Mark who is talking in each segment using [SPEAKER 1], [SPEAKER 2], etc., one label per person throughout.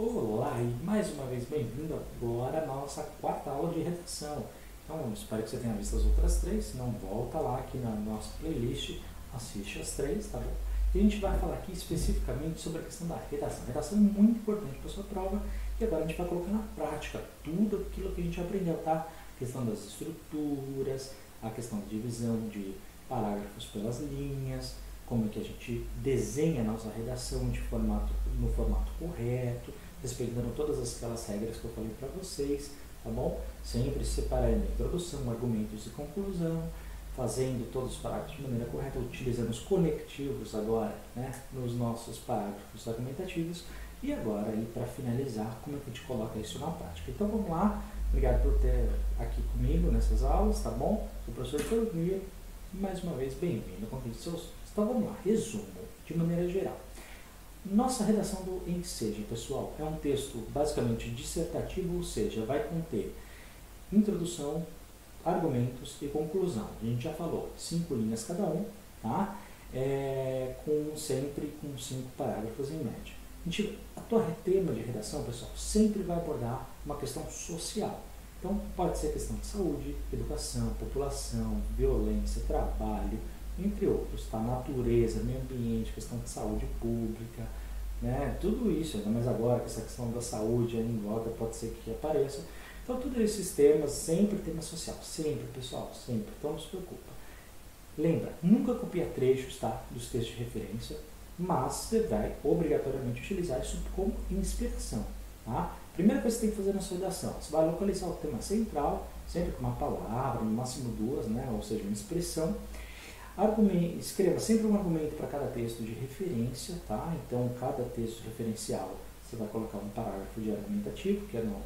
[SPEAKER 1] Olá e mais uma vez bem-vindo agora à nossa quarta aula de redação. Então, espero que você tenha visto as outras três, se não volta lá aqui na nossa playlist, assiste as três, tá bom? E a gente vai falar aqui especificamente sobre a questão da redação. A redação é muito importante para a sua prova e agora a gente vai colocar na prática tudo aquilo que a gente aprendeu, tá? A questão das estruturas, a questão de divisão de parágrafos pelas linhas, como é que a gente desenha a nossa redação de formato, no formato correto, respeitando todas aquelas regras que eu falei para vocês, tá bom? Sempre separando introdução, argumentos e conclusão, fazendo todos os parágrafos de maneira correta, utilizando os conectivos agora, né, nos nossos parágrafos argumentativos. E agora, aí, para finalizar, como é que a gente coloca isso na prática? Então, vamos lá. Obrigado por ter aqui comigo nessas aulas, tá bom? O professor Economia. Mais uma vez, bem-vindo então vamos lá, resumo, de maneira geral. Nossa redação do Enseja, pessoal, é um texto basicamente dissertativo, ou seja, vai conter introdução, argumentos e conclusão. A gente já falou, cinco linhas cada um, tá? É, com sempre com cinco parágrafos em média. A, gente, a tua tema de redação, pessoal, sempre vai abordar uma questão social. Então, pode ser questão de saúde, educação, população, violência, trabalho, entre outros, tá? Natureza, meio ambiente, questão de saúde pública, né? Tudo isso, ainda mais agora que essa questão da saúde aí em voga pode ser que apareça. Então, todos esses temas, sempre tema social, sempre, pessoal, sempre. Então, não se preocupa. Lembra, nunca copia trechos, tá? Dos textos de referência, mas você vai obrigatoriamente utilizar isso como inspiração, tá? Primeira coisa que você tem que fazer na sua redação, você vai localizar o tema central, sempre com uma palavra, no máximo duas, né? Ou seja, uma expressão Argumente, escreva sempre um argumento para cada texto de referência, tá? Então, cada texto referencial você vai colocar um parágrafo de argumentativo, que é no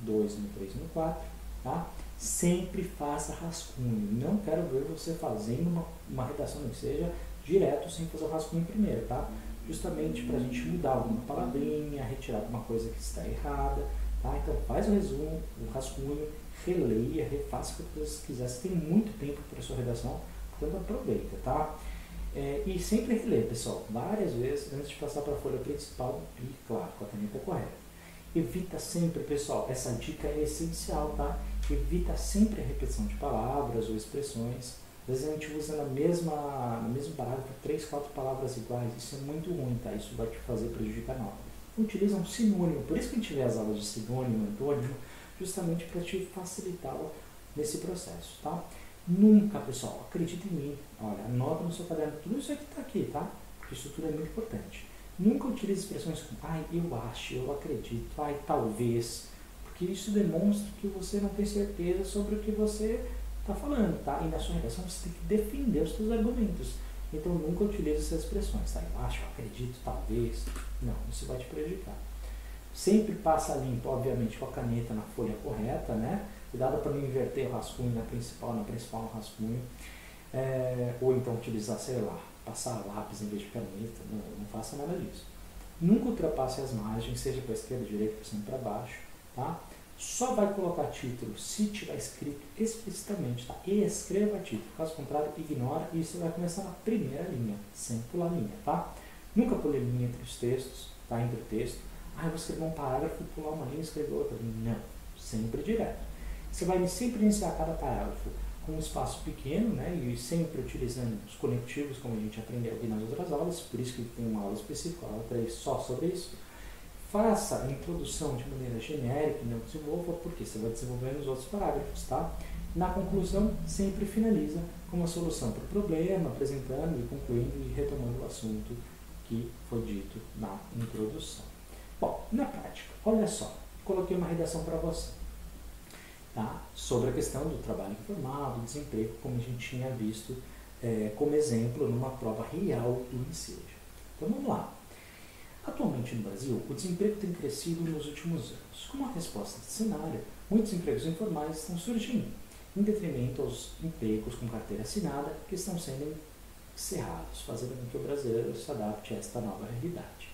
[SPEAKER 1] 2, no 3 e no 4, tá? Sempre faça rascunho. Não quero ver você fazendo uma, uma redação que seja direto sem fazer o rascunho primeiro, tá? Justamente para a gente mudar alguma palavrinha, retirar alguma coisa que está errada, tá? Então, faz o resumo, o rascunho, releia, refaça o que você quiser. Você tem muito tempo para sua redação, Portanto, aproveita, tá? É, e sempre reler, pessoal, várias vezes antes de passar para a folha principal e, claro, com a caneta correta. Evita sempre, pessoal, essa dica é essencial, tá? Evita sempre a repetição de palavras ou expressões. Às vezes a gente usa na mesma, no mesmo parágrafo três, quatro palavras iguais. Isso é muito ruim, tá? Isso vai te fazer prejudicar hora. Utiliza um sinônimo. Por isso que a gente vê as aulas de sinônimo, antônimo, justamente para te facilitar nesse processo, tá? Nunca, pessoal, acredita em mim. Olha, anota no seu caderno tudo isso que está aqui, tá? Porque estrutura é muito importante. Nunca utilize expressões como, ai, eu acho, eu acredito, ai, talvez. Porque isso demonstra que você não tem certeza sobre o que você está falando, tá? E na sua redação você tem que defender os seus argumentos. Então nunca utilize essas expressões, tá? Eu acho, eu acredito, talvez. Não, isso vai te prejudicar. Sempre passa limpo, obviamente, com a caneta na folha correta, né? Cuidado para não inverter o rascunho na principal, na principal no rascunho. É, ou então utilizar, sei lá, passar lápis em vez de caneta. Não, não faça nada disso. Nunca ultrapasse as margens, seja para a esquerda, direita, para cima para baixo. Tá? Só vai colocar título se tiver escrito explicitamente. Tá? E escreva título. Caso contrário, ignora e você vai começar na primeira linha, sem pular linha. Tá? Nunca pule linha entre os textos, tá? entre o texto. Ah, eu vou escrever um parágrafo, pular uma linha e escrever outra. Não, sempre direto. Você vai sempre iniciar cada parágrafo com um espaço pequeno, né, e sempre utilizando os conectivos, como a gente aprendeu aqui nas outras aulas, por isso que tem uma aula específica, aula 3 só sobre isso. Faça a introdução de maneira genérica, não desenvolva, porque você vai desenvolver nos outros parágrafos, tá? Na conclusão, sempre finaliza com uma solução para o problema, apresentando e concluindo e retomando o assunto que foi dito na introdução. Bom, na prática, olha só, coloquei uma redação para você tá? sobre a questão do trabalho informal, do desemprego, como a gente tinha visto é, como exemplo numa prova real do Enseja. Então vamos lá. Atualmente no Brasil, o desemprego tem crescido nos últimos anos. Como a resposta desse cenário, muitos empregos informais estão surgindo, em detrimento aos empregos com carteira assinada que estão sendo encerrados, fazendo com que o brasileiro se adapte a esta nova realidade.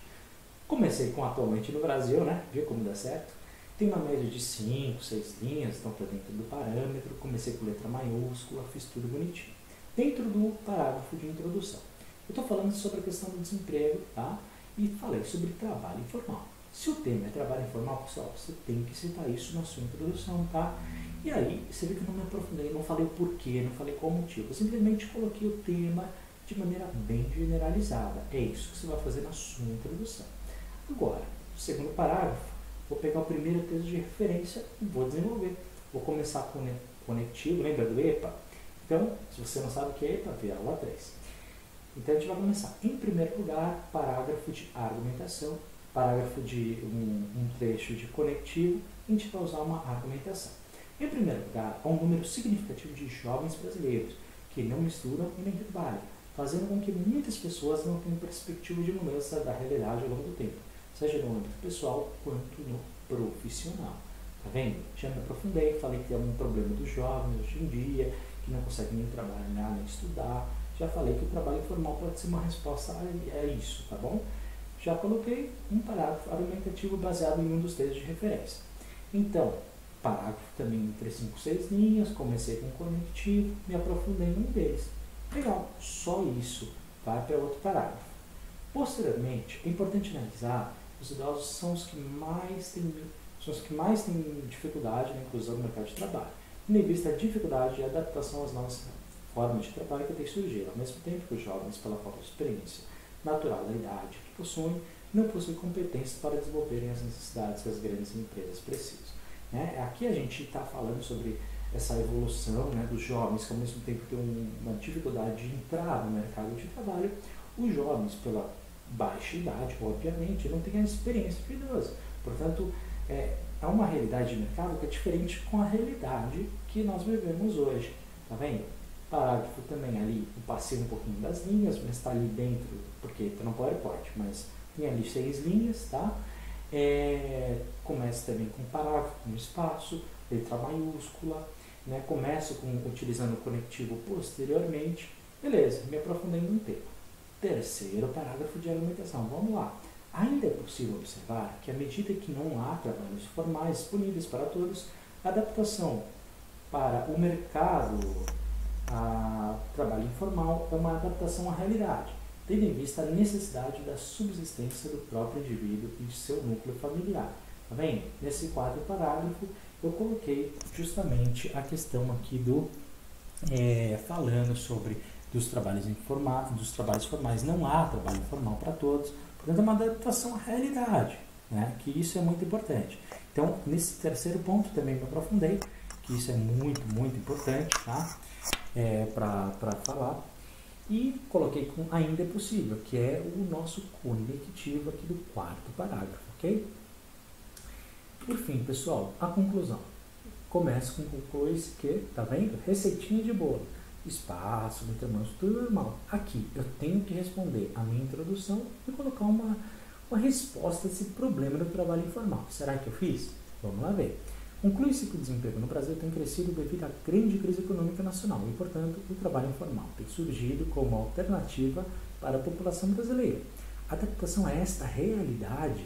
[SPEAKER 1] Comecei com atualmente no Brasil, né? Viu como dá certo? Tem uma média de 5, 6 linhas, então está dentro do parâmetro. Comecei com letra maiúscula, fiz tudo bonitinho. Dentro do parágrafo de introdução. Eu estou falando sobre a questão do desemprego, tá? E falei sobre trabalho informal. Se o tema é trabalho informal, pessoal, você tem que citar isso na sua introdução, tá? E aí, você vê que eu não me aprofundei, não falei o porquê, não falei qual motivo. Eu simplesmente coloquei o tema de maneira bem generalizada. É isso que você vai fazer na sua introdução. Agora, o segundo parágrafo, vou pegar o primeiro texto de referência e vou desenvolver. Vou começar com o conectivo, lembra do EPA? Então, se você não sabe o que é EPA, vê a aula 3. Então, a gente vai começar. Em primeiro lugar, parágrafo de argumentação, parágrafo de um, um trecho de conectivo, a gente vai usar uma argumentação. Em primeiro lugar, há um número significativo de jovens brasileiros que não misturam e nem trabalham, fazendo com que muitas pessoas não tenham perspectiva de mudança da realidade ao longo do tempo, seja no âmbito pessoal quanto no profissional. Tá vendo? Já me aprofundei, falei que tem algum problema dos jovens hoje em dia, que não conseguem nem trabalhar, nem estudar. Já falei que o trabalho informal pode ser uma resposta a isso, tá bom? Já coloquei um parágrafo argumentativo baseado em um dos textos de referência. Então, parágrafo também 3, 5, 6 linhas, comecei com conectivo, me aprofundei em um deles. Legal, só isso vai para outro parágrafo. Posteriormente, é importante analisar os idosos são os que mais têm, são os que mais têm dificuldade na inclusão no mercado de trabalho, tendo em vista a dificuldade e a adaptação às novas formas de trabalho que têm surgido, ao mesmo tempo que os jovens, pela falta de experiência natural da idade que possuem, não possuem competências para desenvolverem as necessidades que as grandes empresas precisam. Né? Aqui a gente está falando sobre essa evolução né, dos jovens que ao mesmo tempo têm uma dificuldade de entrar no mercado de trabalho, os jovens, pela baixa idade, obviamente, não têm a experiência de idoso. Portanto, é, é uma realidade de mercado que é diferente com a realidade que nós vivemos hoje. Tá vendo? Parágrafo também ali, eu passei um pouquinho das linhas, mas está ali dentro, porque está no PowerPoint, mas tem ali seis linhas, tá? É, começa também com parágrafo, com espaço, letra maiúscula, né? começo com, utilizando o conectivo posteriormente. Beleza, me aprofundei no tempo. Terceiro parágrafo de argumentação, vamos lá. Ainda é possível observar que, à medida que não há trabalhos formais disponíveis para todos, a adaptação para o mercado a trabalho informal é uma adaptação à realidade, tendo em vista a necessidade da subsistência do próprio indivíduo e de seu núcleo familiar. Tá vendo? Nesse quadro parágrafo eu coloquei justamente a questão aqui do é, falando sobre dos trabalhos informais, dos trabalhos formais. Não há trabalho informal para todos, portanto é uma adaptação à realidade, né? Que isso é muito importante. Então nesse terceiro ponto também me aprofundei, que isso é muito muito importante, tá? É, para falar e coloquei com ainda é possível, que é o nosso conectivo aqui do quarto parágrafo, ok? Por fim, pessoal, a conclusão. Começa com coisa que, tá vendo? Receitinha de bolo. Espaço, determinados, tudo normal. Aqui, eu tenho que responder a minha introdução e colocar uma, uma resposta a esse problema do trabalho informal. Será que eu fiz? Vamos lá ver. Conclui-se que o desemprego no Brasil tem crescido devido à grande crise econômica nacional e, portanto, o trabalho informal tem surgido como alternativa para a população brasileira. A adaptação a esta realidade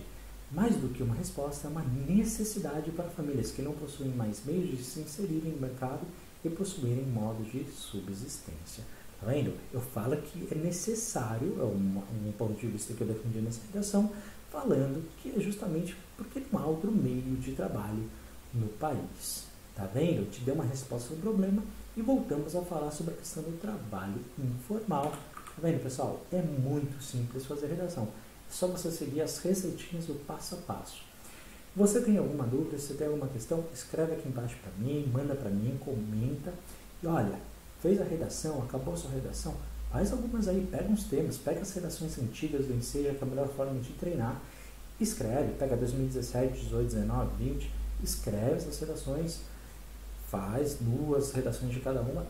[SPEAKER 1] mais do que uma resposta, é uma necessidade para famílias que não possuem mais meios de se inserirem no mercado e possuírem modos de subsistência. Tá vendo? Eu falo que é necessário, é um, um ponto de vista que eu defendi nessa redação, falando que é justamente porque não há outro meio de trabalho no país. Tá vendo? Eu te dei uma resposta ao problema e voltamos a falar sobre a questão do trabalho informal. Tá vendo, pessoal? É muito simples fazer redação. É só você seguir as receitinhas do passo a passo. Você tem alguma dúvida, se tem alguma questão, escreve aqui embaixo para mim, manda para mim, comenta. E olha, fez a redação, acabou a sua redação, faz algumas aí, pega uns temas, pega as redações antigas do Enseja, que é a melhor forma de treinar. Escreve, pega 2017, 18, 19, 20, escreve essas redações, faz duas redações de cada uma,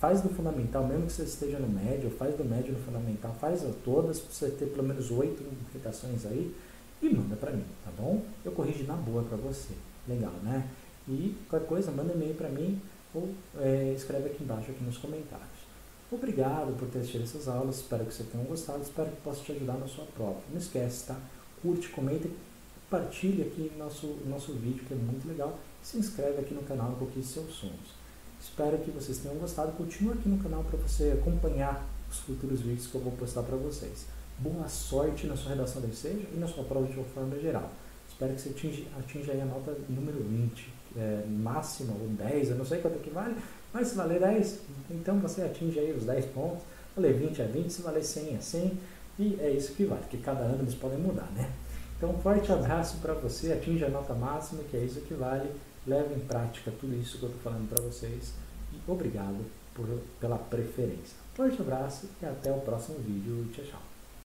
[SPEAKER 1] Faz do fundamental, mesmo que você esteja no médio, faz do médio no fundamental, faz todas, para você ter pelo menos oito implicações aí e manda para mim, tá bom? Eu corrijo na boa para você. Legal, né? E qualquer coisa, manda e-mail para mim ou é, escreve aqui embaixo aqui nos comentários. Obrigado por ter assistido essas aulas, espero que você tenha gostado, espero que possa te ajudar na sua prova. Não esquece, tá? Curte, comenta e compartilha aqui nosso, nosso vídeo, que é muito legal. Se inscreve aqui no canal Conquiste Seus Sonhos. Espero que vocês tenham gostado. Continue aqui no canal para você acompanhar os futuros vídeos que eu vou postar para vocês. Boa sorte na sua redação da Seja e na sua prova de forma geral. espero que você atinja, atinja a nota número 20, é, máxima ou 10, eu não sei quanto que vale, mas se valer 10, então você atinge aí os 10 pontos, valer 20 é 20, se valer 100 é 100, e é isso que vale, porque cada ano eles podem mudar, né? Então, um forte abraço para você, atinja a nota máxima, que é isso que vale, leve em prática tudo isso que eu estou falando para vocês, e obrigado por, pela preferência. Forte abraço e até o próximo vídeo. Tchau, tchau.